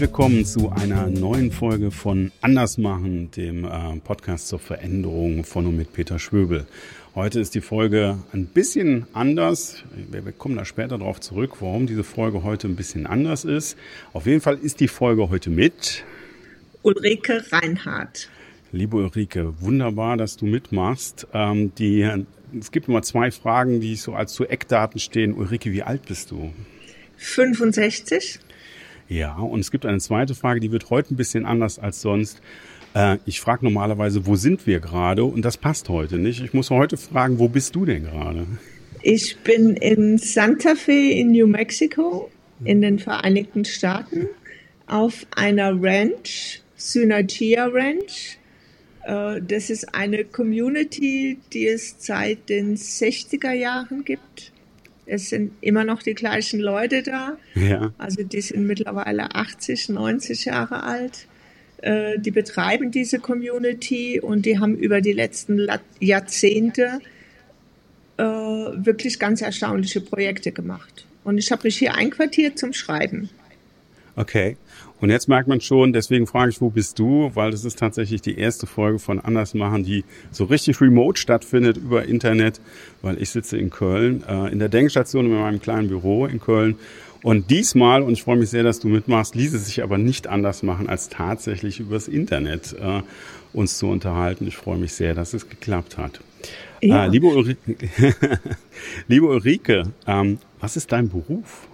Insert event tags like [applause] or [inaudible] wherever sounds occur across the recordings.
Herzlich willkommen zu einer neuen Folge von Andersmachen, dem äh, Podcast zur Veränderung von und mit Peter Schwöbel. Heute ist die Folge ein bisschen anders. Wir kommen da später darauf zurück, warum diese Folge heute ein bisschen anders ist. Auf jeden Fall ist die Folge heute mit Ulrike Reinhardt. Liebe Ulrike, wunderbar, dass du mitmachst. Ähm, die, es gibt immer zwei Fragen, die so als zu Eckdaten stehen. Ulrike, wie alt bist du? 65. Ja, und es gibt eine zweite Frage, die wird heute ein bisschen anders als sonst. Äh, ich frage normalerweise, wo sind wir gerade? Und das passt heute nicht. Ich muss heute fragen, wo bist du denn gerade? Ich bin in Santa Fe in New Mexico in den Vereinigten Staaten auf einer Ranch, Synergia Ranch. Äh, das ist eine Community, die es seit den 60er Jahren gibt. Es sind immer noch die gleichen Leute da. Ja. Also die sind mittlerweile 80, 90 Jahre alt. Äh, die betreiben diese Community und die haben über die letzten Jahrzehnte äh, wirklich ganz erstaunliche Projekte gemacht. Und ich habe mich hier einquartiert zum Schreiben. Okay. Und jetzt merkt man schon, deswegen frage ich, wo bist du? Weil das ist tatsächlich die erste Folge von Andersmachen, die so richtig remote stattfindet über Internet, weil ich sitze in Köln, äh, in der Denkstation in meinem kleinen Büro in Köln. Und diesmal, und ich freue mich sehr, dass du mitmachst, ließ es sich aber nicht anders machen, als tatsächlich übers Internet äh, uns zu unterhalten. Ich freue mich sehr, dass es geklappt hat. Ja. Äh, liebe Ulrike, [laughs] liebe Ulrike ähm, was ist dein Beruf?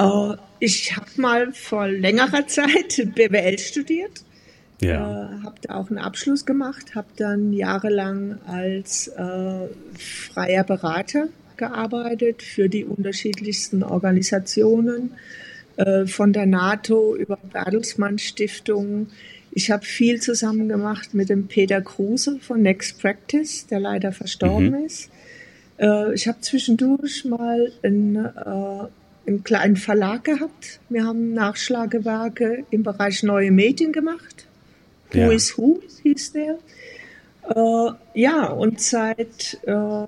Uh, ich habe mal vor längerer Zeit [laughs] BWL studiert. Ja. Äh, habe da auch einen Abschluss gemacht, habe dann jahrelang als äh, freier Berater gearbeitet für die unterschiedlichsten Organisationen, äh, von der NATO über Bertelsmann Stiftung. Ich habe viel zusammen gemacht mit dem Peter Kruse von Next Practice, der leider verstorben mhm. ist. Äh, ich habe zwischendurch mal ein einen kleinen Verlag gehabt. Wir haben Nachschlagewerke im Bereich neue Medien gemacht. Who ja. is Who hieß der. Äh, ja, und seit äh,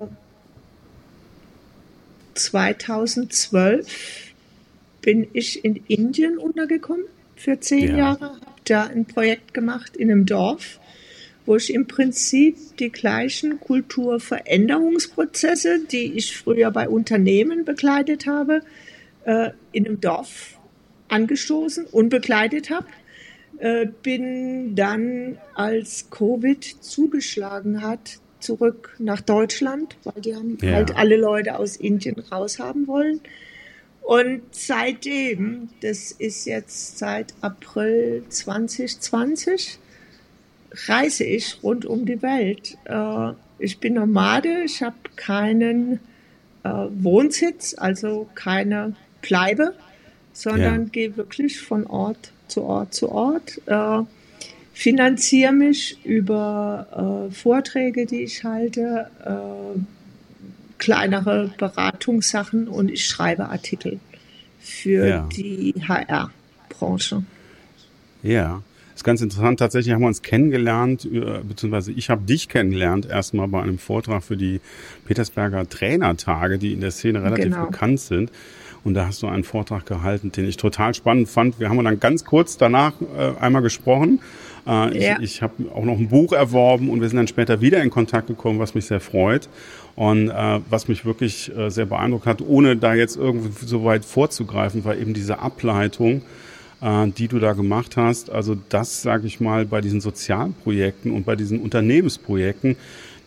2012 bin ich in Indien untergekommen für zehn ja. Jahre. Habe da ein Projekt gemacht in einem Dorf, wo ich im Prinzip die gleichen Kulturveränderungsprozesse, die ich früher bei Unternehmen begleitet habe, äh, in einem Dorf angestoßen und begleitet habe. Äh, bin dann, als Covid zugeschlagen hat, zurück nach Deutschland, weil die haben ja. halt alle Leute aus Indien raushaben wollen. Und seitdem, das ist jetzt seit April 2020, reise ich rund um die Welt. Äh, ich bin Nomade, ich habe keinen äh, Wohnsitz, also keine bleibe, sondern ja. gehe wirklich von Ort zu Ort zu Ort, äh, finanziere mich über äh, Vorträge, die ich halte, äh, kleinere Beratungssachen und ich schreibe Artikel für ja. die HR-Branche. Ja, ist ganz interessant. Tatsächlich haben wir uns kennengelernt, beziehungsweise ich habe dich kennengelernt erstmal bei einem Vortrag für die Petersberger Trainertage, die in der Szene relativ genau. bekannt sind. Und da hast du einen Vortrag gehalten, den ich total spannend fand. Wir haben dann ganz kurz danach äh, einmal gesprochen. Äh, ja. Ich, ich habe auch noch ein Buch erworben und wir sind dann später wieder in Kontakt gekommen, was mich sehr freut. Und äh, was mich wirklich äh, sehr beeindruckt hat, ohne da jetzt irgendwie so weit vorzugreifen, war eben diese Ableitung, äh, die du da gemacht hast. Also das, sage ich mal, bei diesen Sozialprojekten und bei diesen Unternehmensprojekten,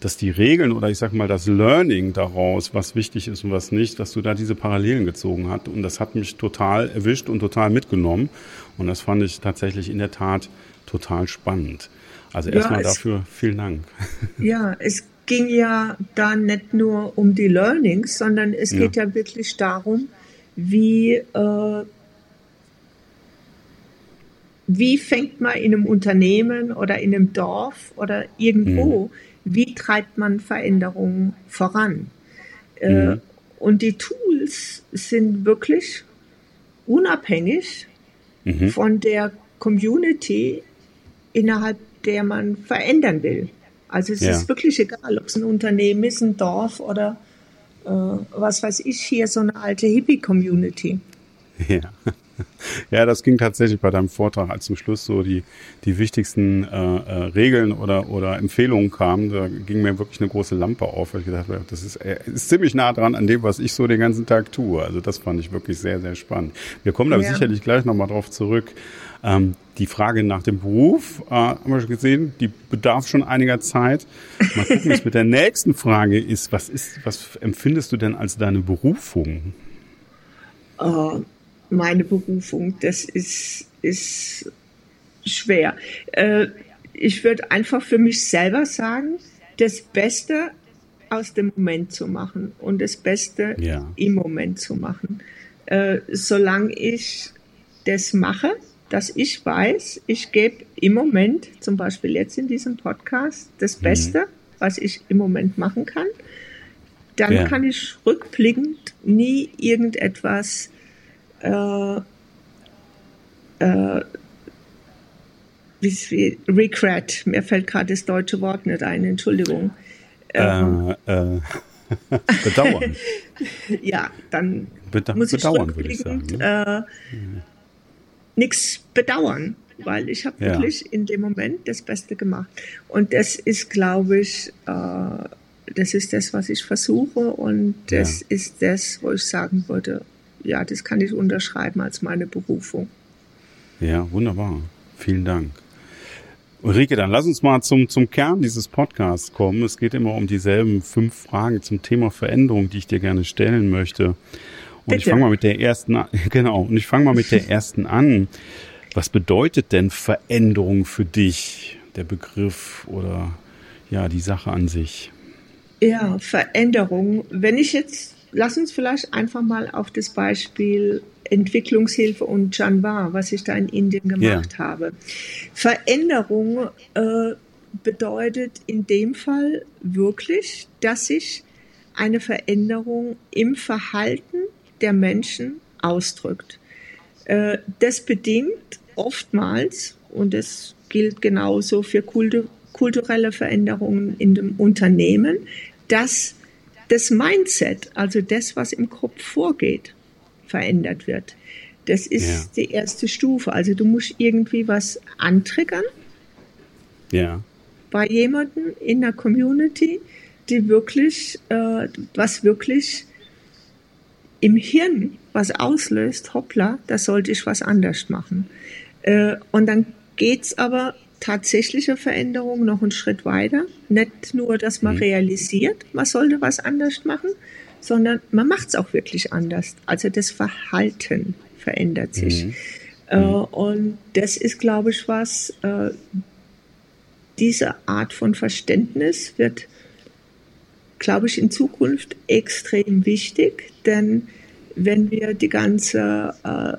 dass die Regeln oder ich sag mal das Learning daraus, was wichtig ist und was nicht, dass du da diese Parallelen gezogen hast. Und das hat mich total erwischt und total mitgenommen. Und das fand ich tatsächlich in der Tat total spannend. Also ja, erstmal dafür vielen Dank. [laughs] Ja, es ging ja da nicht nur um die Learnings, sondern es ja. geht ja wirklich darum, wie, äh, wie fängt man in einem Unternehmen oder in einem Dorf oder irgendwo, mhm wie treibt man Veränderungen voran. Äh, mhm. Und die Tools sind wirklich unabhängig mhm. von der Community, innerhalb der man verändern will. Also es ja. ist wirklich egal, ob es ein Unternehmen ist, ein Dorf oder äh, was weiß ich hier, so eine alte Hippie-Community. Ja. [laughs] Ja, das ging tatsächlich bei deinem Vortrag, als zum Schluss so die, die wichtigsten äh, äh, Regeln oder, oder Empfehlungen kamen. Da ging mir wirklich eine große Lampe auf, weil ich gedacht habe, das ist, äh, ist ziemlich nah dran an dem, was ich so den ganzen Tag tue. Also das fand ich wirklich sehr, sehr spannend. Wir kommen da ja. sicherlich gleich nochmal drauf zurück. Ähm, die Frage nach dem Beruf, äh, haben wir schon gesehen, die bedarf schon einiger Zeit. Mal gucken, was mit der nächsten Frage ist. Was ist, was empfindest du denn als deine Berufung? Uh, meine Berufung, das ist, ist schwer. Uh, ich würde einfach für mich selber sagen, das Beste aus dem Moment zu machen und das Beste ja. im Moment zu machen. Uh, solange ich das mache, dass ich weiß, ich gebe im Moment, zum Beispiel jetzt in diesem Podcast, das mhm. Beste, mhm. was ich im Moment machen kann, dann ja. kann ich rückblickend nie irgendetwas äh, äh, wie, regret, mir fällt gerade das deutsche Wort nicht ein, Entschuldigung. Ähm, äh, äh [laughs] bedauern. [laughs] ja, dann Beda muss ich bedauern, würde ich sagen. Ne? Äh, nichts bedauern, weil ich habe ja. wirklich in dem Moment das Beste gemacht. Und das ist, glaube ich, äh, das ist das, was ich versuche und das ja. ist das, wo ich sagen würde, ja, das kann ich unterschreiben als meine Berufung. Ja, wunderbar. Vielen Dank. Ulrike, dann lass uns mal zum, zum Kern dieses Podcasts kommen. Es geht immer um dieselben fünf Fragen zum Thema Veränderung, die ich dir gerne stellen möchte. Und Bitte. ich fange mal mit der ersten an. [laughs] Genau, und ich fange mal mit der [laughs] ersten an. Was bedeutet denn Veränderung für dich? Der Begriff oder ja, die Sache an sich? Ja, Veränderung. Wenn ich jetzt, lass uns vielleicht einfach mal auf das Beispiel Entwicklungshilfe und Janvar, was ich da in Indien gemacht yeah. habe. Veränderung äh, bedeutet in dem Fall wirklich, dass sich eine Veränderung im Verhalten der Menschen ausdrückt. Äh, das bedingt oftmals, und das gilt genauso für kulturelle Veränderungen in dem Unternehmen, dass das Mindset, also das, was im Kopf vorgeht, verändert wird. Das ist ja. die erste Stufe. Also du musst irgendwie was antriggern. Ja. Bei jemandem in der Community, die wirklich, äh, was wirklich im Hirn was auslöst, hoppla, da sollte ich was anders machen. Äh, und dann geht's aber tatsächliche Veränderung noch einen Schritt weiter. Nicht nur, dass man mhm. realisiert, man sollte was anders machen, sondern man macht es auch wirklich anders. Also das Verhalten verändert sich. Mhm. Äh, mhm. und das ist, glaube ich, was, äh, diese Art von Verständnis wird glaube ich, in Zukunft extrem wichtig, denn wenn wir die ganze äh,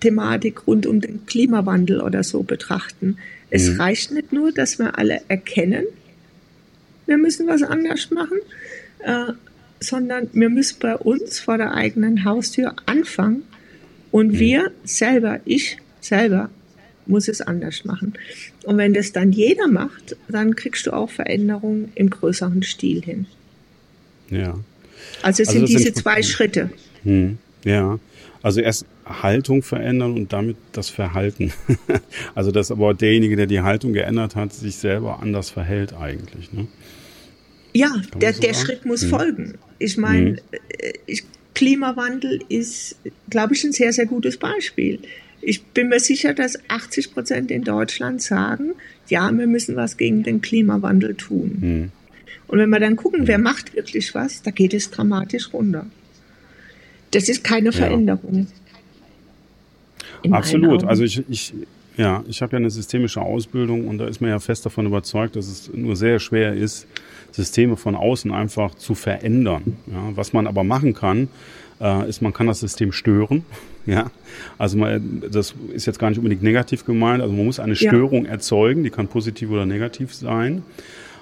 Thematik rund um den Klimawandel oder so betrachten, es mhm. reicht nicht nur, dass wir alle erkennen, wir müssen was anders machen, äh, sondern wir müssen bei uns vor der eigenen Haustür anfangen und mhm. wir selber, ich selber, muss es anders machen. Und wenn das dann jeder macht, dann kriegst du auch Veränderungen im größeren Stil hin. Ja. Also es also sind diese zwei Schritte. Hm, ja. Also erst Haltung verändern und damit das Verhalten. [laughs] also dass aber derjenige, der die Haltung geändert hat, sich selber anders verhält eigentlich. Ne? Ja, der, so der Schritt muss hm. folgen. Ich meine, hm. Klimawandel ist, glaube ich, ein sehr, sehr gutes Beispiel. Ich bin mir sicher, dass 80 Prozent in Deutschland sagen, ja, wir müssen was gegen den Klimawandel tun. Hm. Und wenn wir dann gucken, wer macht wirklich was, da geht es dramatisch runter. Das ist keine Veränderung. Ja. Absolut. Also ich, ich, ja, ich habe ja eine systemische Ausbildung und da ist man ja fest davon überzeugt, dass es nur sehr schwer ist, Systeme von außen einfach zu verändern. Ja, was man aber machen kann, äh, ist, man kann das System stören. [laughs] Ja, also man, das ist jetzt gar nicht unbedingt negativ gemeint. Also man muss eine Störung ja. erzeugen, die kann positiv oder negativ sein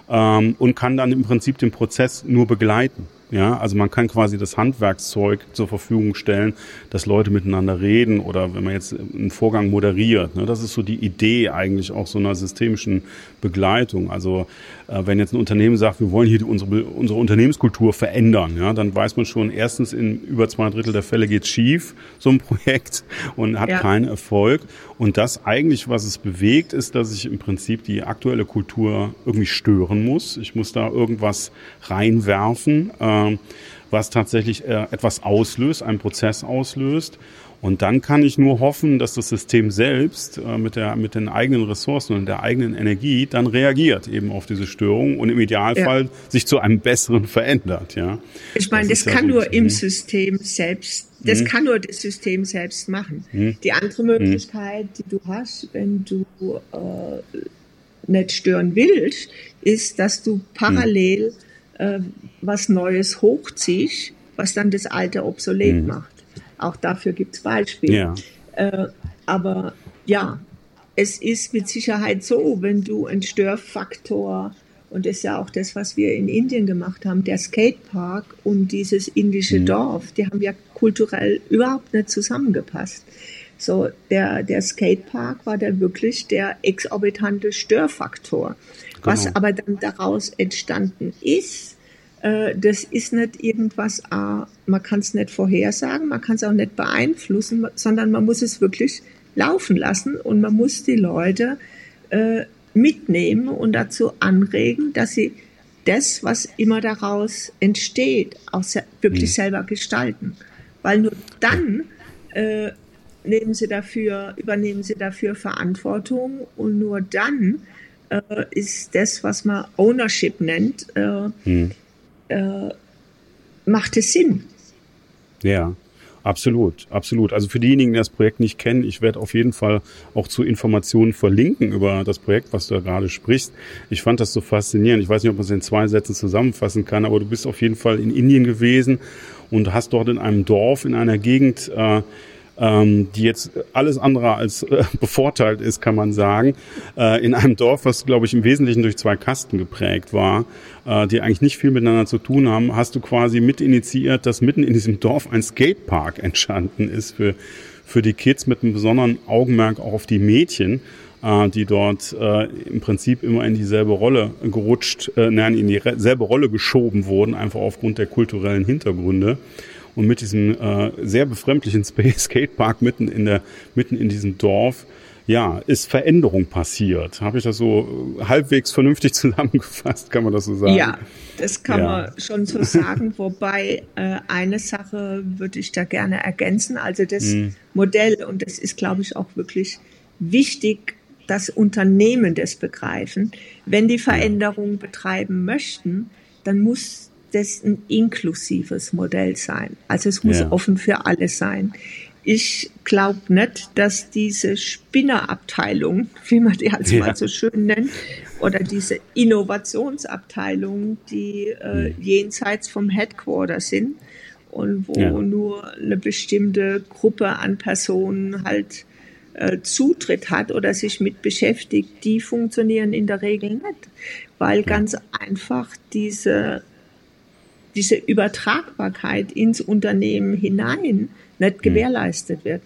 ähm, und kann dann im Prinzip den Prozess nur begleiten. Ja, also man kann quasi das Handwerkszeug zur Verfügung stellen, dass Leute miteinander reden oder wenn man jetzt einen Vorgang moderiert. Ne, das ist so die Idee eigentlich auch so einer systemischen Begleitung. Also äh, wenn jetzt ein Unternehmen sagt, wir wollen hier unsere, unsere Unternehmenskultur verändern, ja, dann weiß man schon, erstens in über zwei Drittel der Fälle geht schief, [laughs] so ein Projekt und hat ja. keinen Erfolg. Und das eigentlich, was es bewegt, ist, dass ich im Prinzip die aktuelle Kultur irgendwie stören muss. Ich muss da irgendwas reinwerfen. Äh, äh, was tatsächlich äh, etwas auslöst, einen Prozess auslöst. Und dann kann ich nur hoffen, dass das System selbst äh, mit, der, mit den eigenen Ressourcen und der eigenen Energie dann reagiert eben auf diese Störung und im Idealfall ja. sich zu einem besseren verändert. Ja. Ich meine, das, das kann ja nur im System selbst, das mhm. kann nur das System selbst machen. Mhm. Die andere Möglichkeit, die du hast, wenn du äh, nicht stören willst, ist, dass du parallel mhm äh, was Neues hochziehst, was dann das Alte obsolet mhm. macht. Auch dafür gibt es Beispiele. Ja. Äh, aber ja, es ist mit Sicherheit so, wenn du einen Störfaktor, und das ist ja auch das, was wir in Indien gemacht haben, der Skatepark und dieses indische mhm. Dorf, die haben ja kulturell überhaupt nicht zusammengepasst. So, der, der Skatepark war da wirklich der exorbitante Störfaktor. Genau. Was aber dann daraus entstanden ist, äh, das ist nicht irgendwas, äh, man kann es nicht vorhersagen, man kann es auch nicht beeinflussen, sondern man muss es wirklich laufen lassen und man muss die Leute äh, mitnehmen und dazu anregen, dass sie das, was immer daraus entsteht, auch se wirklich mhm. selber gestalten. Weil nur dann äh, nehmen sie dafür, übernehmen sie dafür Verantwortung und nur dann äh, ist das, was man Ownership nennt, äh, hm. äh, macht es Sinn. Ja. Absolut, absolut. Also für diejenigen, die das Projekt nicht kennen, ich werde auf jeden Fall auch zu Informationen verlinken über das Projekt, was du da gerade sprichst. Ich fand das so faszinierend. Ich weiß nicht, ob man es in zwei Sätzen zusammenfassen kann, aber du bist auf jeden Fall in Indien gewesen und hast dort in einem Dorf, in einer Gegend äh, ähm, die jetzt alles andere als äh, [laughs] bevorteilt ist, kann man sagen, äh, in einem Dorf, was, glaube ich, im Wesentlichen durch zwei Kasten geprägt war, äh, die eigentlich nicht viel miteinander zu tun haben, hast du quasi mit initiiert, dass mitten in diesem Dorf ein Skatepark [laughs] entstanden ist für, für die Kids mit einem besonderen Augenmerk auch auf die Mädchen äh, die dort äh, im Prinzip immer in dieselbe Rolle gerutscht, äh, nein, in dieselbe Rolle geschoben wurden, einfach aufgrund der kulturellen Hintergründe und mit diesem äh, sehr befremdlichen [laughs] Skatepark mitten in der mitten in diesem Dorf ja, ist Veränderung passiert. Habe ich das so halbwegs vernünftig [laughs] zusammengefasst, kann man das so sagen? Ja, das kann ja. man schon so sagen. Wobei äh, eine Sache würde ich da gerne ergänzen. Also das hm. Modell, und das ist, glaube ich, auch wirklich wichtig, dass Unternehmen das begreifen. Wenn die Veränderung betreiben möchten, dann muss das ein inklusives Modell sein. Also es muss ja. offen für alle sein. Ich glaube nicht, dass diese Spinnerabteilung, wie man die halt ja. mal so schön nennt, oder diese Innovationsabteilung, die äh, jenseits vom Headquarter sind und wo ja. nur eine bestimmte Gruppe an Personen halt äh, Zutritt hat oder sich mit beschäftigt, die funktionieren in der Regel nicht, weil ganz einfach diese diese Übertragbarkeit ins Unternehmen hinein nicht hm. gewährleistet wird.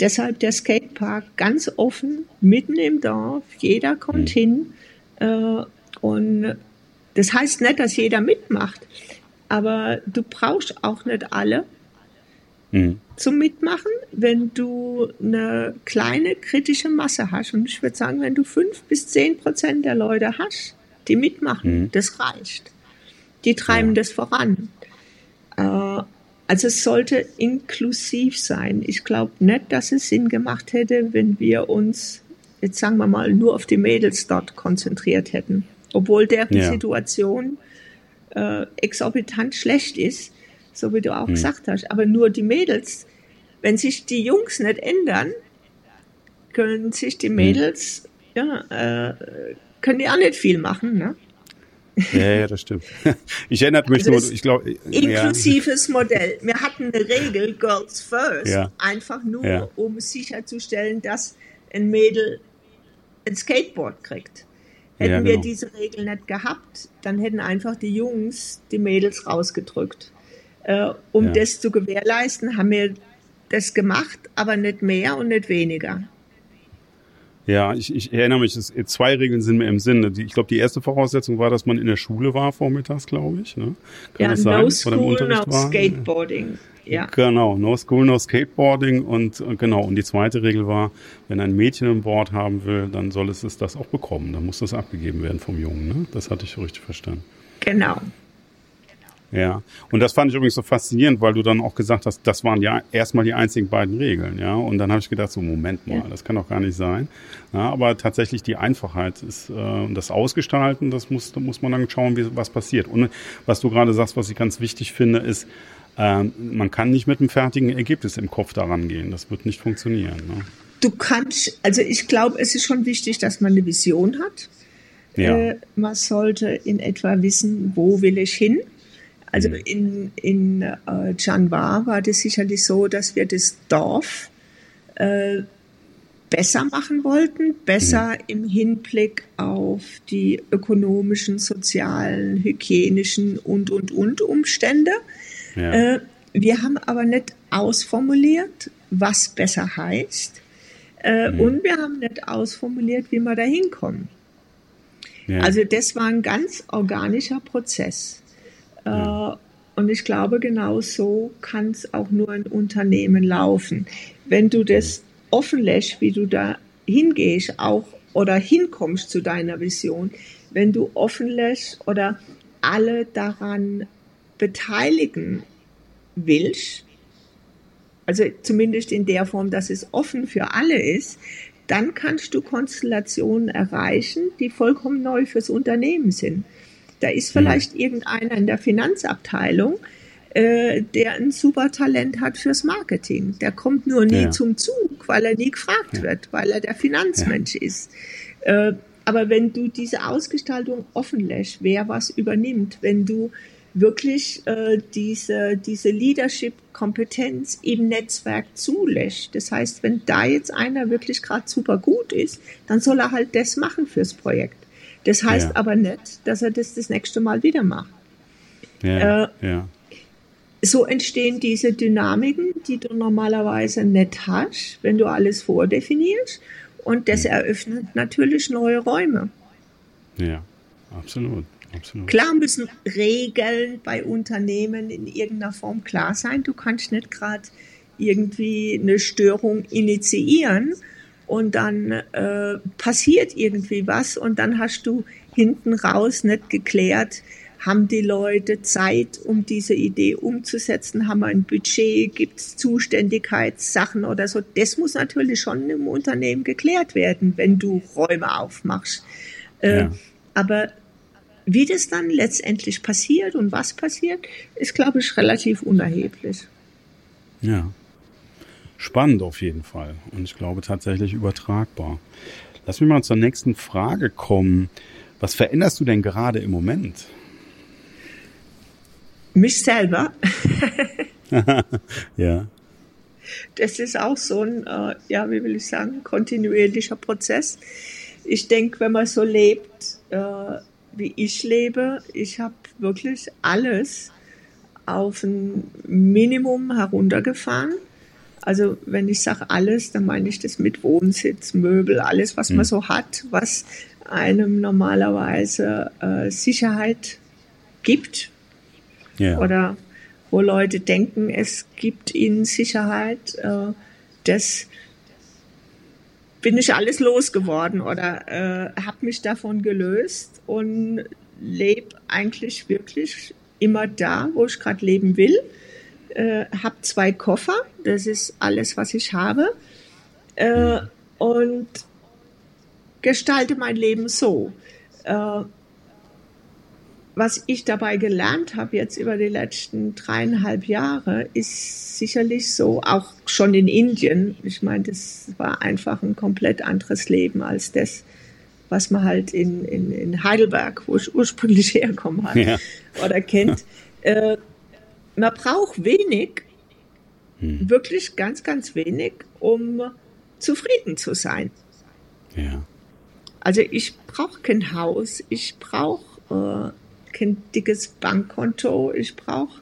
Deshalb der Skatepark ganz offen, mitten im Dorf, jeder kommt hm. hin. Äh, und das heißt nicht, dass jeder mitmacht, aber du brauchst auch nicht alle mhm. zum Mitmachen, wenn du eine kleine kritische Masse hast. Und ich würde sagen, wenn du fünf bis zehn Prozent der Leute hast, die mitmachen, mhm. das reicht die treiben ja. das voran. Äh, also es sollte inklusiv sein. Ich glaube nicht, dass es Sinn gemacht hätte, wenn wir uns, jetzt sagen wir mal, nur auf die Mädels dort konzentriert hätten. Obwohl deren ja. Situation äh, exorbitant schlecht ist, so wie du auch hm. gesagt hast. Aber nur die Mädels, wenn sich die Jungs nicht ändern, können sich die hm. Mädels, hm. ja, äh, können die auch nicht viel machen. Ne? Ja, ja, das stimmt. [laughs] Ich erinnere mich also nur, ich glaube. Inklusives ja. Modell. Wir hatten eine Regel, Girls First, ja. einfach nur, ja. um sicherzustellen, dass ein Mädel ein Skateboard kriegt. Hätten ja, genau. wir diese Regel nicht gehabt, dann hätten einfach die Jungs die Mädels rausgedrückt. Äh, um das zu gewährleisten, haben wir das gemacht, aber nicht mehr und nicht weniger. Ja, ich, ich erinnere mich, es, zwei Regeln sind mir im Sinn. Ich glaube, die erste Voraussetzung war, dass man in der Schule war vormittags, glaube ich. Ne? Kann ja, no sein, school, no war? skateboarding. Ja. Genau, no school, no skateboarding und genau. Und die zweite Regel war, wenn ein Mädchen ein Board haben will, dann soll es das auch bekommen. Dann muss das abgegeben werden vom Jungen. Ne? Das hatte ich richtig verstanden. Genau. Ja, und das fand ich übrigens so faszinierend, weil du dann auch gesagt hast, das waren ja erstmal die einzigen beiden Regeln, ja. Und dann habe ich gedacht, so Moment mal, ja. das kann doch gar nicht sein. Ja, aber tatsächlich die Einfachheit ist äh, das Ausgestalten, das muss, da muss man dann schauen, wie was passiert. Und was du gerade sagst, was ich ganz wichtig finde, ist, äh, man kann nicht mit einem fertigen Ergebnis im Kopf daran gehen. Das wird nicht funktionieren. Ne? Du kannst, also ich glaube, es ist schon wichtig, dass man eine Vision hat. Ja. Äh, man sollte in etwa wissen, wo will ich hin also mhm. in, in äh, Chanvar war das sicherlich so, dass wir das Dorf äh, besser machen wollten, besser mhm. im Hinblick auf die ökonomischen, sozialen, hygienischen und, und, und Umstände. Ja. Äh, wir haben aber nicht ausformuliert, was besser heißt. Äh, mhm. Und wir haben nicht ausformuliert, wie wir da hinkommen. Ja. Also das war ein ganz organischer Prozess. Äh, und ich glaube, genau so kann es auch nur ein Unternehmen laufen. Wenn du das offen lässt, wie du da hingehst, auch oder hinkommst zu deiner Vision, wenn du offen lässt oder alle daran beteiligen willst, also zumindest in der Form, dass es offen für alle ist, dann kannst du Konstellationen erreichen, die vollkommen neu fürs Unternehmen sind. Da ist vielleicht mhm. irgendeiner in der Finanzabteilung, äh, der ein super Talent hat fürs Marketing. Der kommt nur nie ja. zum Zug, weil er nie gefragt ja. wird, weil er der Finanzmensch ja. ist. Äh, aber wenn du diese Ausgestaltung offen lässt, wer was übernimmt, wenn du wirklich äh, diese, diese Leadership-Kompetenz im Netzwerk zulässt. Das heißt, wenn da jetzt einer wirklich gerade super gut ist, dann soll er halt das machen fürs Projekt. Das heißt ja. aber nicht, dass er das das nächste Mal wieder macht. Ja, äh, ja. So entstehen diese Dynamiken, die du normalerweise nicht hast, wenn du alles vordefinierst. Und das eröffnet natürlich neue Räume. Ja, absolut. Absolut. Klar müssen Regeln bei Unternehmen in irgendeiner Form klar sein. Du kannst nicht gerade irgendwie eine Störung initiieren und dann äh, passiert irgendwie was und dann hast du hinten raus nicht geklärt, haben die Leute Zeit, um diese Idee umzusetzen, haben wir ein Budget, gibt es Zuständigkeitssachen oder so. Das muss natürlich schon im Unternehmen geklärt werden, wenn du Räume aufmachst. Äh, ja. Aber wie das dann letztendlich passiert und was passiert, ist, glaube ich, relativ unerheblich. Ja. Spannend auf jeden Fall und ich glaube tatsächlich übertragbar. Lass mich mal zur nächsten Frage kommen. Was veränderst du denn gerade im Moment? Mich selber. [laughs] ja. Das ist auch so ein, äh, ja, wie will ich sagen, kontinuierlicher Prozess. Ich denke, wenn man so lebt, äh, wie ich lebe, ich habe wirklich alles auf ein Minimum heruntergefahren also wenn ich sage alles, dann meine ich das mit Wohnsitz, Möbel, alles, was mhm. man so hat, was einem normalerweise äh, Sicherheit gibt. Ja. Oder wo Leute denken, es gibt ihnen Sicherheit. Äh, das bin ich alles losgeworden oder äh, habe mich davon gelöst und lebe eigentlich wirklich immer da, wo ich gerade leben will äh, habe zwei Koffer, das ist alles, was ich habe, äh, und gestalte mein Leben so. Äh, was ich dabei gelernt habe jetzt über die letzten dreieinhalb Jahre, ist sicherlich so, auch schon in Indien. Ich meine, das war einfach ein komplett anderes Leben als das, was man halt in, in, in Heidelberg, wo ich [laughs] ursprünglich herkomme, hat ja. oder kennt. Äh, man braucht wenig, hm. wirklich ganz, ganz wenig, um zufrieden zu sein. Ja. Also ich brauche kein Haus, ich brauche äh, kein dickes Bankkonto, ich brauche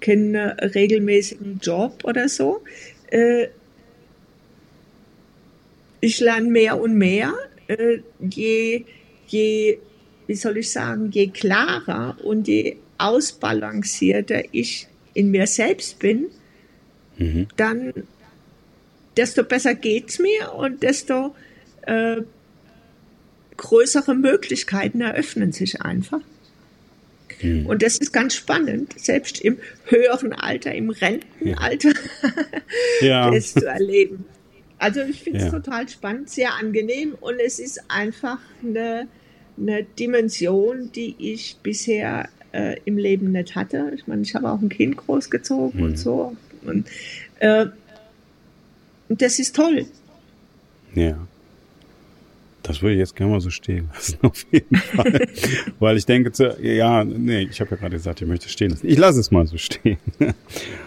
keinen äh, regelmäßigen Job oder so. Äh, ich lerne mehr und mehr, äh, je, je, wie soll ich sagen, je klarer und je ausbalancierter ich in mir selbst bin, mhm. dann desto besser geht's mir und desto äh, größere Möglichkeiten eröffnen sich einfach. Mhm. Und das ist ganz spannend, selbst im höheren Alter, im Rentenalter, ja. [laughs] das zu erleben. Also ich finde es ja. total spannend, sehr angenehm und es ist einfach eine, eine Dimension, die ich bisher äh, im Leben nicht hatte. Ich meine, ich habe auch ein Kind großgezogen mhm. und so. Und, äh, und das ist toll. Ja. Das würde ich jetzt gerne mal so stehen lassen, [laughs] auf jeden Fall. [laughs] Weil ich denke, zu, ja, nee, ich habe ja gerade gesagt, ich möchte stehen lassen. Ich lasse es mal so stehen. [laughs]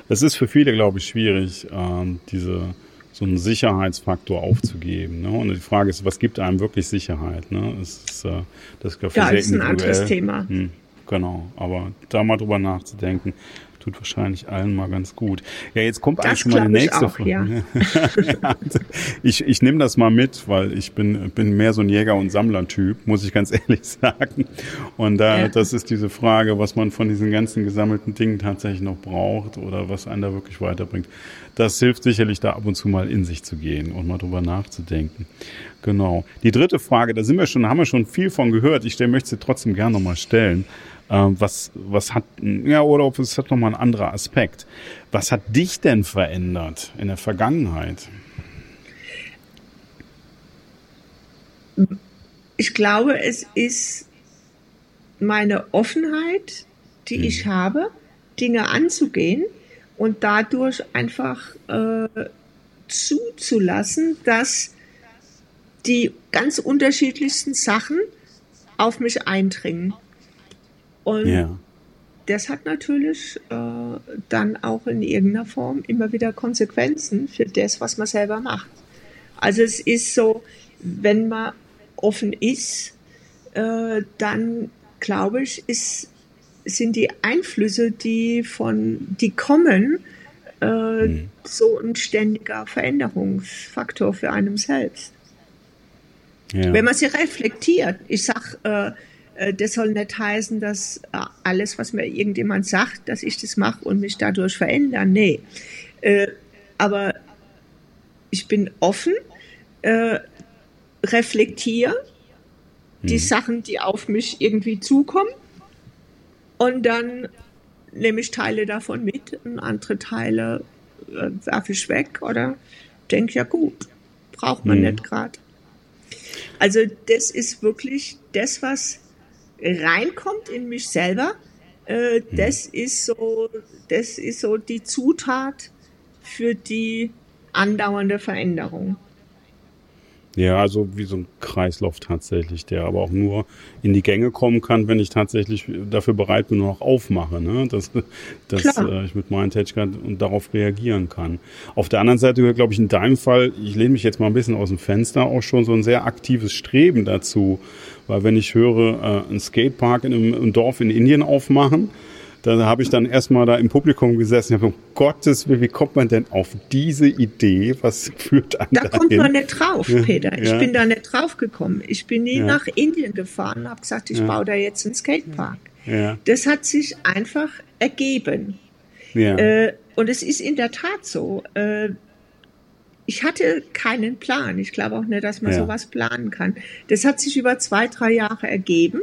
Es ist für viele, glaube ich, schwierig, ähm, diese so einen Sicherheitsfaktor aufzugeben. Ne? Und die Frage ist, was gibt einem wirklich Sicherheit? Ne? Das ist, äh, das ist, ja, das ist ein anderes Thema. Hm, genau, aber da mal drüber nachzudenken, tut wahrscheinlich allen mal ganz gut. Ja, jetzt kommt das eigentlich schon mal die nächste Frage. Ja. [laughs] ich ich nehme das mal mit, weil ich bin, bin mehr so ein Jäger- und Sammler-Typ, muss ich ganz [laughs] ehrlich sagen. Und da, ja. das ist diese Frage, was man von diesen ganzen gesammelten Dingen tatsächlich noch braucht oder was einen da wirklich weiterbringt. Das hilft sicherlich da ab und zu mal in sich zu gehen und mal drüber nachzudenken. Genau. Die dritte Frage, da sind wir schon, haben wir schon viel von gehört. Ich möchte sie trotzdem gerne nochmal stellen. Ähm, was, was hat, ja, oder ob es hat nochmal ein anderer Aspekt. Was hat dich denn verändert in der Vergangenheit? Ich glaube, es ist meine Offenheit, die hm. ich habe, Dinge anzugehen und dadurch einfach äh, zuzulassen, dass die ganz unterschiedlichsten Sachen auf mich eindringen. Und ja. das hat natürlich äh, dann auch in irgendeiner Form immer wieder Konsequenzen für das, was man selber macht. Also es ist so, wenn man offen ist, äh, dann glaube ich, ist, sind die Einflüsse, die von, die kommen, äh, mhm. so ein ständiger Veränderungsfaktor für einen selbst. Ja. Wenn man sie reflektiert, ich sag, äh, äh, das soll nicht heißen, dass äh, alles, was mir irgendjemand sagt, dass ich das mache und mich dadurch verändern. Nee. Äh, aber ich bin offen, reflektiere die mhm. Sachen, die auf mich irgendwie zukommen und dann nehme ich Teile davon mit und andere Teile werfe ich weg oder denke, ja gut, braucht man mhm. nicht gerade. Also das ist wirklich das, was reinkommt in mich selber, äh, mhm. das ist so, das ist so die Zutat für die andauernde Veränderung. Ja, also wie so ein Kreislauf tatsächlich, der aber auch nur in die Gänge kommen kann, wenn ich tatsächlich dafür bereit bin und auch aufmache, ne? dass, dass äh, ich mit meinen Tätigkeiten und darauf reagieren kann. Auf der anderen Seite gehört, glaube ich, in deinem Fall, ich lehne mich jetzt mal ein bisschen aus dem Fenster, auch schon so ein sehr aktives Streben dazu, weil wenn ich höre, äh, einen Skatepark in einem, einem Dorf in Indien aufmachen, da habe ich dann erstmal da im Publikum gesessen und habe um Gottes Willen, wie kommt man denn auf diese Idee? Was führt einen Da dahin? kommt man nicht drauf, Peter. Ich ja. bin da nicht drauf gekommen. Ich bin nie ja. nach Indien gefahren und habe gesagt, ich baue da jetzt einen Skatepark. Das hat sich einfach ergeben. Äh, und es ist in der Tat so. Äh, ich hatte keinen Plan. Ich glaube auch nicht, dass man sowas planen kann. Das hat sich über zwei, drei Jahre ergeben.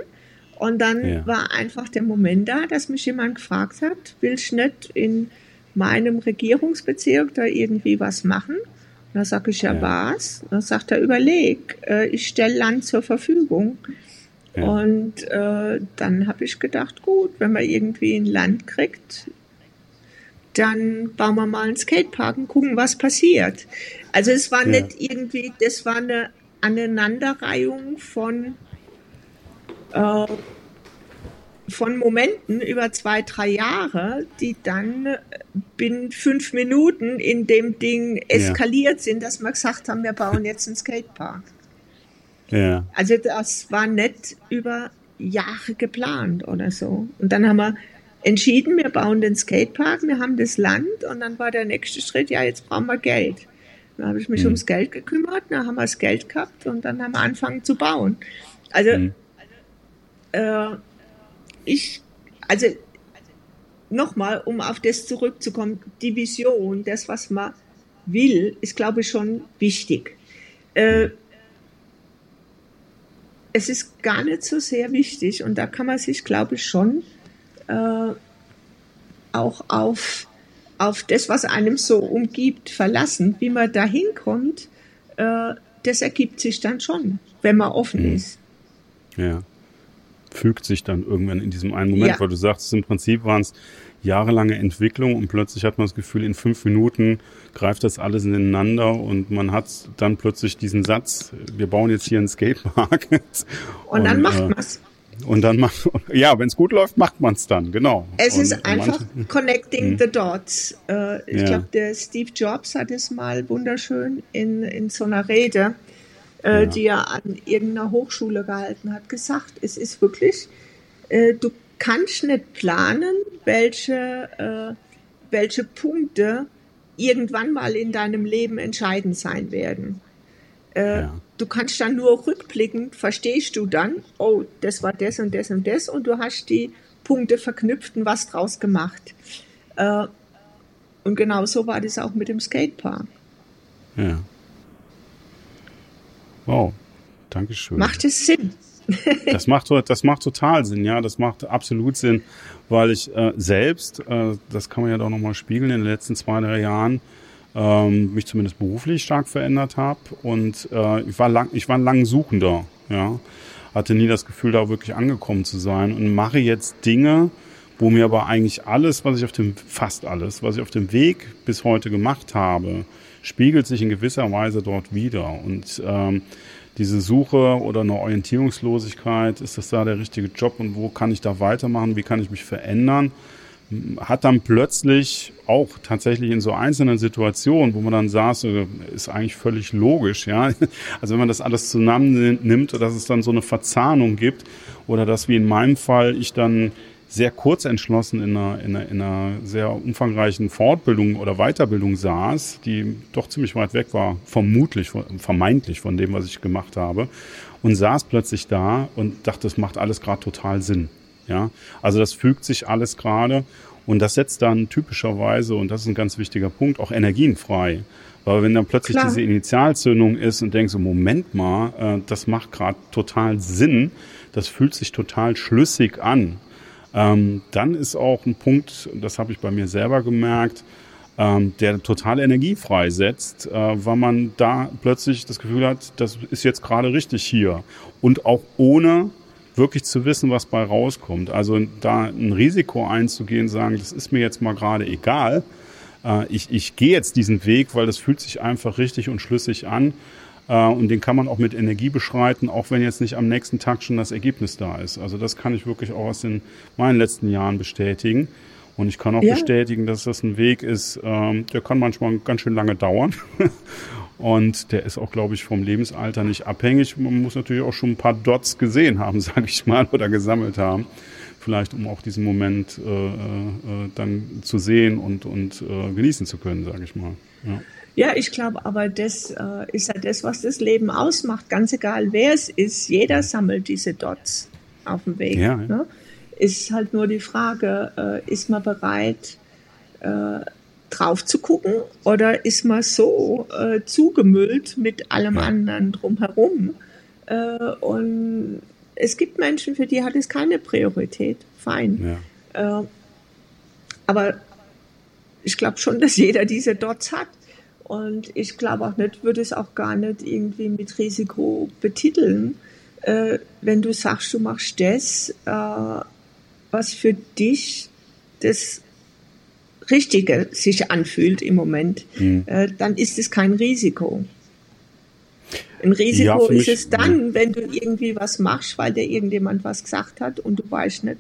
Und dann ja. war einfach der Moment da, dass mich jemand gefragt hat, willst du nicht in meinem Regierungsbezirk da irgendwie was machen? Und da sage ich, ja, ja. was? Und dann sagt er, überleg, äh, ich stelle Land zur Verfügung. Ja. Und äh, dann habe ich gedacht, gut, wenn man irgendwie ein Land kriegt, dann bauen wir mal einen Skatepark und gucken, was passiert. Also es war nicht irgendwie, das war eine Aneinanderreihung von äh, von Momenten über zwei, drei Jahre, die dann äh, binnen fünf Minuten in dem Ding eskaliert ja. sind, dass wir gesagt haben, wir bauen jetzt einen Skatepark. Ja. Also das war nicht über Jahre geplant oder so. Und dann haben wir entschieden, wir bauen den Skatepark, wir haben das Land und dann war der nächste Schritt, ja, jetzt brauchen wir Geld. Dann habe ich mich mhm. ums Geld gekümmert, dann haben wir das Geld gehabt und dann haben wir angefangen zu bauen. Also mhm. Äh, ich, also nochmal, um auf das zurückzukommen, die Vision, das, was man will, ist, glaube ich, schon wichtig. Äh, es ist gar nicht so sehr wichtig und da kann man sich, glaube ich, schon äh, auch auf, auf das, was einem so umgibt, verlassen. Wie man da hinkommt, äh, das ergibt sich dann schon, wenn man offen mhm. ist. Ja. Fügt sich dann irgendwann in diesem einen Moment, ja. weil du sagst, im Prinzip waren es jahrelange Entwicklung und plötzlich hat man das Gefühl, in fünf Minuten greift das alles ineinander und man hat dann plötzlich diesen Satz, wir bauen jetzt hier einen Skatepark. [laughs] Und, und dann macht äh, es. Und dann macht, ja, wenn es gut läuft, macht man es dann, genau. Es und ist einfach manche, connecting hm. the dots. Äh, ich ja. glaube, der Steve Jobs hat es mal wunderschön in, in so einer Rede, äh, ja. die er an irgendeiner Hochschule gehalten hat, gesagt. Es ist wirklich, äh, du kannst nicht planen, welche, äh, welche Punkte irgendwann mal in deinem Leben entscheidend sein werden. Äh, ja. Du kannst dann nur rückblickend, verstehst du dann, oh, das war das und das und das und du hast die Punkte verknüpft und was draus gemacht. Äh, und genau so war das auch mit dem Skatepark. Ja. Wow, Dankeschön. Macht es Sinn? [laughs] das macht das macht total Sinn, ja, das macht absolut Sinn, weil ich äh, selbst, äh, das kann man ja doch nochmal spiegeln, in den letzten zwei drei Jahren ähm, mich zumindest beruflich stark verändert habe und äh, ich war lang, ich war lang Suchender, ja, hatte nie das Gefühl, da wirklich angekommen zu sein und mache jetzt Dinge, wo mir aber eigentlich alles, was ich auf dem, fast alles, was ich auf dem Weg bis heute gemacht habe, spiegelt sich in gewisser Weise dort wieder. Und ähm, diese Suche oder eine Orientierungslosigkeit, ist das da der richtige Job und wo kann ich da weitermachen, wie kann ich mich verändern, hat dann plötzlich auch tatsächlich in so einzelnen Situationen, wo man dann saß, äh, ist eigentlich völlig logisch, ja. [laughs] Also wenn man das alles zusammennimmt, dass es dann so eine Verzahnung gibt oder dass wie in meinem Fall ich dann sehr kurz entschlossen in einer, in, einer, in einer sehr umfangreichen Fortbildung oder Weiterbildung saß, die doch ziemlich weit weg war, vermutlich, vermeintlich von dem, was ich gemacht habe, und saß plötzlich da und dachte, das macht alles gerade total Sinn. Ja, also das fügt sich alles gerade und das setzt dann typischerweise, und das ist ein ganz wichtiger Punkt, auch Energien frei. Weil wenn dann plötzlich Klar. diese Initialzündung ist und denkst so, Moment mal, äh, das macht gerade total Sinn, das fühlt sich total schlüssig an ähm, dann ist auch ein Punkt, das habe ich bei mir selber gemerkt, ähm, der total Energie freisetzt, äh, weil man da plötzlich das Gefühl hat, das ist jetzt gerade richtig hier. Und auch ohne wirklich zu wissen, was bei rauskommt. Also da ein Risiko einzugehen, sagen, das ist mir jetzt mal gerade egal. Äh, ich, ich gehe jetzt diesen Weg, weil das fühlt sich einfach richtig und schlüssig an. Äh, und den kann man auch mit Energie beschreiten, auch wenn jetzt nicht am nächsten Tag schon das Ergebnis da ist. Also das kann ich wirklich auch aus den meinen letzten Jahren bestätigen. Und ich kann auch ja. bestätigen, dass das ein Weg ist, ähm, der kann manchmal ganz schön lange dauern. [laughs] Und der ist auch, glaube ich, vom Lebensalter nicht abhängig. Man muss natürlich auch schon ein paar Dots gesehen haben, [laughs] sage ich mal, oder gesammelt haben. Vielleicht, um auch diesen Moment äh, äh, dann zu sehen und, und äh, genießen zu können, sage ich mal. Ja. Ja, ich glaube, aber das äh, ist ja das, was das Leben ausmacht. Ganz egal, wer es ist, jeder sammelt diese Dots auf dem Weg. Ja, ja. Ne? Ist halt nur die Frage, äh, ist man bereit, äh, drauf zu gucken oder ist man so äh, zugemüllt mit allem anderen drumherum? Äh, und es gibt Menschen, für die hat es keine Priorität. Fein. Ja. Äh, aber ich glaube schon, dass jeder diese Dots hat. Und ich glaube auch nicht, würde es auch gar nicht irgendwie mit Risiko betiteln, äh, wenn du sagst, du machst das, äh, was für dich das Richtige sich anfühlt im Moment, mhm. äh, dann ist es kein Risiko. Ein Risiko ja, ist es dann, ja. wenn du irgendwie was machst, weil dir irgendjemand was gesagt hat und du weißt nicht,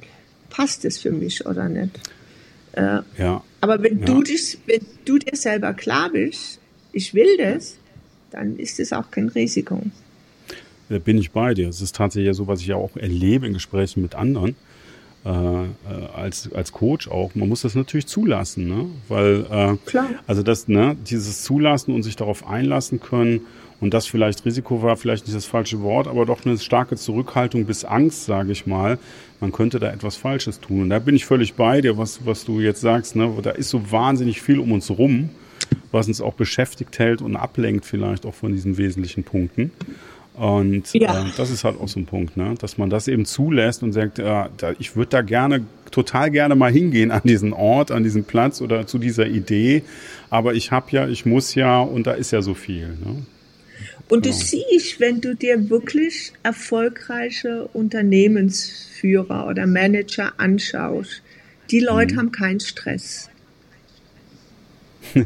passt es für mich oder nicht. Äh, ja. Aber wenn ja. du dich, wenn du dir selber klar bist, ich will das, dann ist es auch kein Risiko. Da bin ich bei dir. Es ist tatsächlich so, was ich ja auch erlebe in Gesprächen mit anderen, äh, äh, als, als Coach auch. Man muss das natürlich zulassen, ne? Weil, äh, Klar. also das, ne, dieses Zulassen und sich darauf einlassen können und das vielleicht Risiko war vielleicht nicht das falsche Wort, aber doch eine starke Zurückhaltung bis Angst, sage ich mal. Man könnte da etwas Falsches tun. Und da bin ich völlig bei dir, was, was du jetzt sagst. Ne? Da ist so wahnsinnig viel um uns rum, was uns auch beschäftigt hält und ablenkt vielleicht auch von diesen wesentlichen Punkten. Und ja. äh, das ist halt auch so ein Punkt, ne? dass man das eben zulässt und sagt, äh, da, ich würde da gerne, total gerne mal hingehen an diesen Ort, an diesen Platz oder zu dieser Idee. Aber ich habe ja, ich muss ja und da ist ja so viel. Ne? Und genau. du siehst, wenn du dir wirklich erfolgreiche Unternehmensführer oder Manager anschaust, die Leute mhm. haben keinen Stress. [laughs]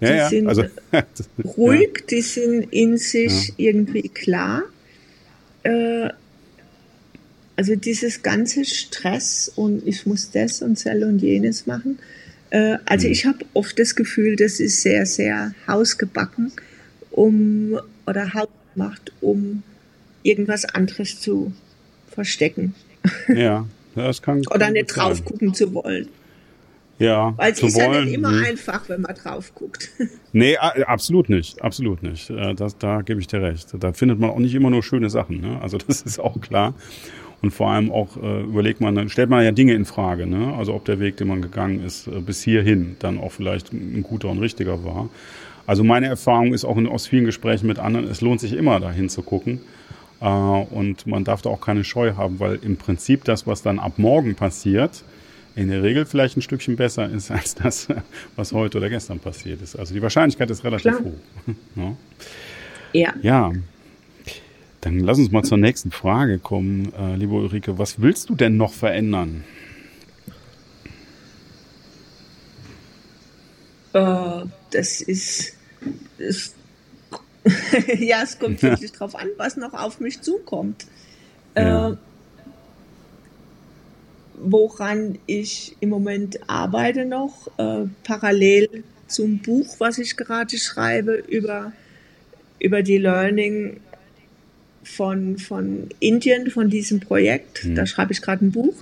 Die ja, sind also, [laughs] ruhig, ja. die sind in sich ja. irgendwie klar. Äh, also dieses ganze Stress und ich muss das und soll und jenes machen. Äh, also mhm. ich habe oft das Gefühl, das ist sehr, sehr hausgebacken, um oder hauptmacht, um irgendwas anderes zu verstecken. Ja, [laughs] das kann. oder nicht drauf gucken zu wollen. Ja, Weil es ist wollen, ja nicht immer hm. einfach, wenn man drauf guckt. [laughs] Nee, absolut nicht, absolut nicht. Äh, das, da gebe ich dir recht. Da findet man auch nicht immer nur schöne Sachen. Ne? Also [laughs] das ist auch klar. Und vor allem auch äh, überlegt man, dann stellt man ja Dinge in Frage. Ne? Also ob der Weg, den man gegangen ist, äh, bis hierhin dann auch vielleicht ein guter und richtiger war. Also meine Erfahrung ist auch in, aus vielen Gesprächen mit anderen, es lohnt sich immer dahin zu gucken. Äh, und man darf da auch keine Scheu haben, weil im Prinzip das, was dann ab morgen passiert, in der Regel vielleicht ein Stückchen besser ist als das, [laughs] was heute oder gestern passiert ist. Also die Wahrscheinlichkeit ist relativ Klar. hoch. [laughs] Ja. ja. Ja. Dann lass uns mal zur nächsten Frage kommen, äh, liebe Ulrike. Was willst du denn noch verändern? Das ist, ist [laughs] ja, es kommt [laughs] wirklich drauf an, was noch auf mich zukommt. Ja. Äh, woran ich im Moment arbeite noch, äh, parallel zum Buch, was ich gerade schreibe, über, über die Learning von, von Indien, von diesem Projekt. Mhm. Da schreibe ich gerade ein Buch.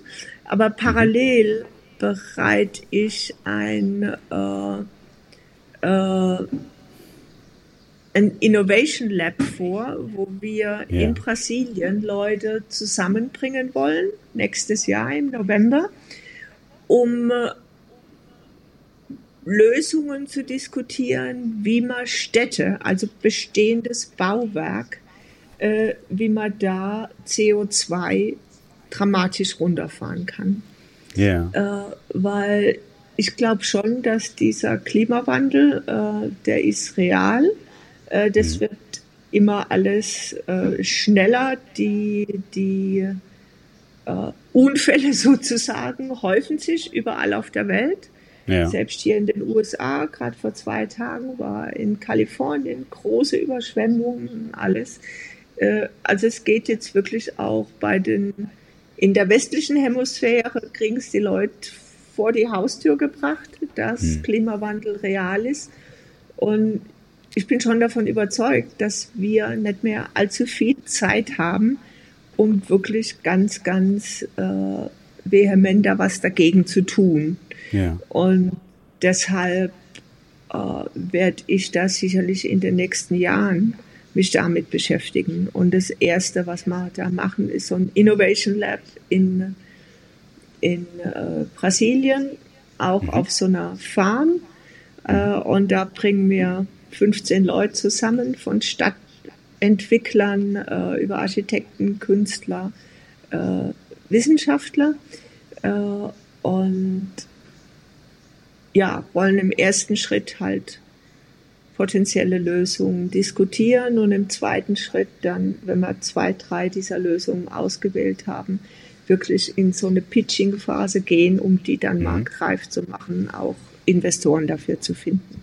Aber parallel mhm. bereite ich ein, äh, äh, ein Innovation Lab vor, wo wir ja. in Brasilien Leute zusammenbringen wollen, nächstes Jahr im November, um äh, Lösungen zu diskutieren, wie man Städte, also bestehendes Bauwerk, äh, wie man da CO2 dramatisch runterfahren kann. Ja. Äh, weil ich glaube schon, dass dieser Klimawandel, äh, der ist real äh, das mhm. wird immer alles äh, schneller. Die, die äh, Unfälle [laughs] sozusagen häufen sich überall auf der Welt. Ja. Selbst hier in den USA, gerade vor zwei Tagen, war in Kalifornien große Überschwemmungen, alles. Äh, also es geht jetzt wirklich auch bei den, in der westlichen Hemisphäre kriegen es die Leute vor die Haustür gebracht, dass hm. Klimawandel real ist. Und ich bin schon davon überzeugt, dass wir nicht mehr allzu viel Zeit haben, um wirklich ganz, ganz äh, vehementer was dagegen zu tun. Ja. Und deshalb äh, werde ich da sicherlich in den nächsten Jahren mich damit beschäftigen. Und das Erste, was wir da machen, ist so ein Innovation Lab in, in äh, Brasilien, auch mhm. auf so einer Farm. Äh, und da bringen wir 15 Leute zusammen von Stadtentwicklern äh, über Architekten, Künstler, äh, Wissenschaftler äh, und ja, wollen im ersten Schritt halt potenzielle Lösungen diskutieren und im zweiten Schritt dann, wenn wir zwei, drei dieser Lösungen ausgewählt haben, wirklich in so eine Pitching-Phase gehen, um die dann mhm. marktreif zu machen, auch Investoren dafür zu finden.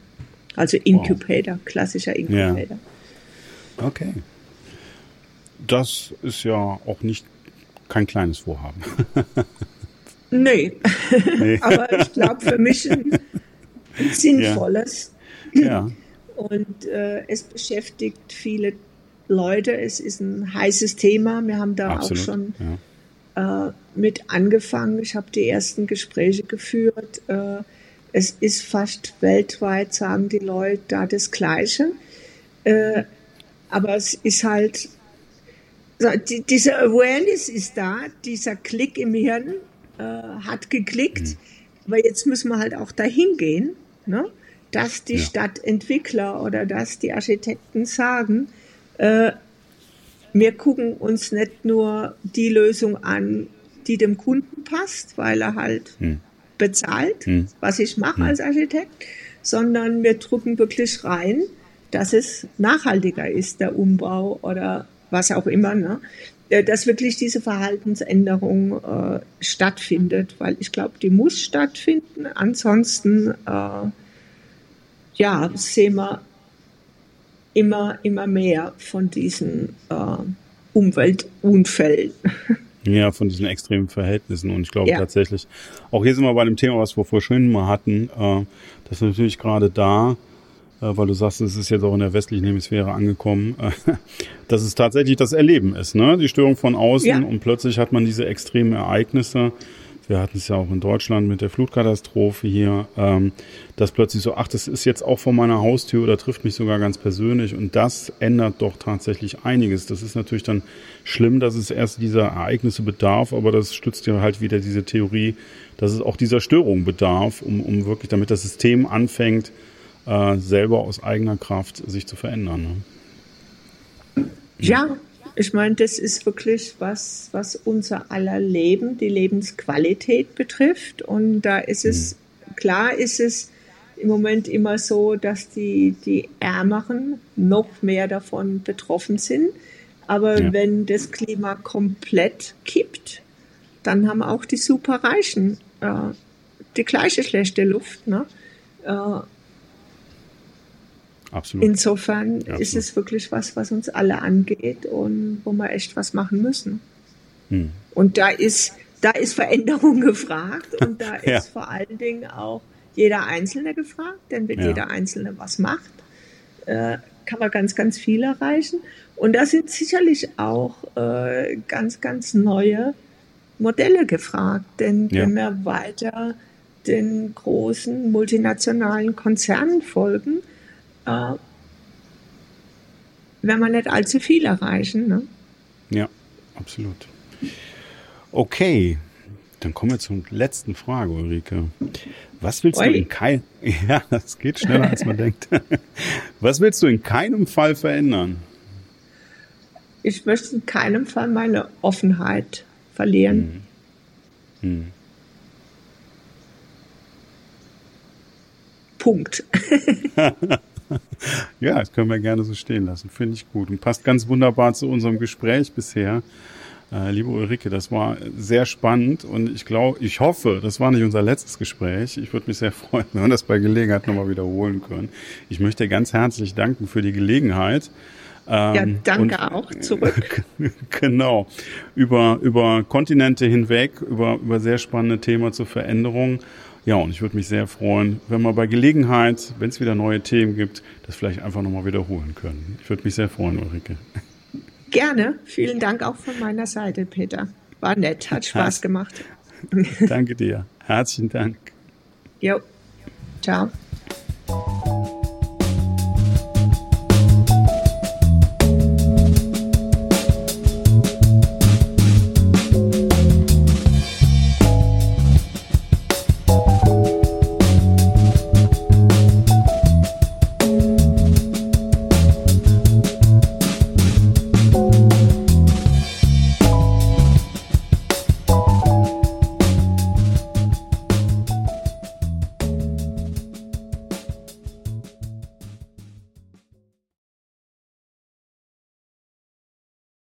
Also Incubator, wow. klassischer Incubator. Ja. Okay. Das ist ja auch nicht kein kleines Vorhaben. [laughs] nee. [laughs] nee. Aber ich glaube für mich ein, sinnvolles. Ja. ja. Und äh, es beschäftigt viele Leute. Es ist ein heißes Thema. Wir haben da Absolut, auch schon ja. Äh, mit angefangen. Ich habe die ersten Gespräche geführt. Äh, es ist fast weltweit, sagen die Leute, da das Gleiche. Äh, aber es ist halt, die, diese Awareness ist da, dieser Klick im Hirn äh, hat geklickt. Mhm. Aber jetzt müssen wir halt auch dahin gehen, ne? dass die ja. Stadtentwickler oder dass die Architekten sagen, äh, wir gucken uns nicht nur die Lösung an, die dem Kunden passt, weil er halt hm. bezahlt, hm. was ich mache hm. als Architekt, sondern wir drücken wirklich rein, dass es nachhaltiger ist, der Umbau oder was auch immer, ne? Äh, dass wirklich diese Verhaltensänderung äh, stattfindet, weil ich glaube, die muss stattfinden. Ansonsten äh, ja, sehen wir immer, immer mehr von diesen äh, Umweltunfällen. [laughs] Ja, von diesen extremen Verhältnissen. Und ich glaube ja. tatsächlich, auch hier sind wir bei dem Thema, was wir vorhin mal hatten, äh, dass natürlich gerade da, äh, weil du sagst, es ist jetzt auch in der westlichen Hemisphäre angekommen, äh, [laughs] dass es tatsächlich das Erleben ist, ne? Die Störung von außen ja. und plötzlich hat man diese extremen Ereignisse wir hatten es ja auch in Deutschland mit der Flutkatastrophe hier, ähm, dass plötzlich so, ach, das ist jetzt auch vor meiner Haustür oder trifft mich sogar ganz persönlich und das ändert doch tatsächlich einiges. Das ist natürlich dann schlimm, dass es erst dieser Ereignisse bedarf, aber das stützt ja halt wieder diese Theorie, dass es auch dieser Störung bedarf, um, um wirklich, damit das System anfängt, äh, selber aus eigener Kraft sich zu verändern. Ne? Ja, ich meine, das ist wirklich was, was unser aller Leben, die Lebensqualität betrifft. Und da ist es, mhm. klar ist es im Moment immer so, dass die, die Ärmeren noch mehr davon betroffen sind. Aber ja. wenn das Klima komplett kippt, dann haben auch die Superreichen äh, die gleiche schlechte Luft. Ne? Äh, Absolut. Insofern Absolut. ist es wirklich was, was uns alle angeht und wo wir echt was machen müssen. Hm. Und da ist, da ist Veränderung [laughs] gefragt und da ja. ist vor allen Dingen auch jeder Einzelne gefragt, denn wenn ja. jeder Einzelne was macht, äh, kann man ganz, ganz viel erreichen. Und da sind sicherlich auch äh, ganz, ganz neue Modelle gefragt, denn ja. wenn wir weiter den großen multinationalen Konzernen folgen, äh, wenn wir nicht allzu viel erreichen. Ne? Ja, absolut. Okay, dann kommen wir zur letzten Frage, Ulrike. Was willst Oi. du in keinem, [laughs] ja, das geht schneller als man [laughs] denkt. Was willst du in keinem Fall verändern? Ich möchte in keinem Fall meine Offenheit verlieren. Hm. Hm. Punkt. [laughs] [laughs] ja, das können wir gerne so stehen lassen. Finde ich gut und passt ganz wunderbar zu unserem Gespräch bisher. Äh, liebe Ulrike, das war sehr spannend und ich glaube, ich hoffe, das war nicht unser letztes Gespräch. Ich würde mich sehr [laughs] freuen, wenn wir das bei Gelegenheit nochmal wiederholen können. Ich möchte ganz herzlich danken für die Gelegenheit. Ähm, ja, danke auch zurück. [laughs] genau. Über, über Kontinente hinweg, über, über sehr spannende Themen zur Veränderung. Ja, und ich würde mich sehr freuen, wenn wir bei Gelegenheit, wenn es wieder neue Themen gibt, das vielleicht einfach nochmal wiederholen können. Ich würde mich sehr freuen, Ulrike. Gerne. Vielen Dank auch von meiner Seite, Peter. War nett, hat [laughs] Spaß gemacht. Danke dir. Herzlichen Dank. Jo. Ciao.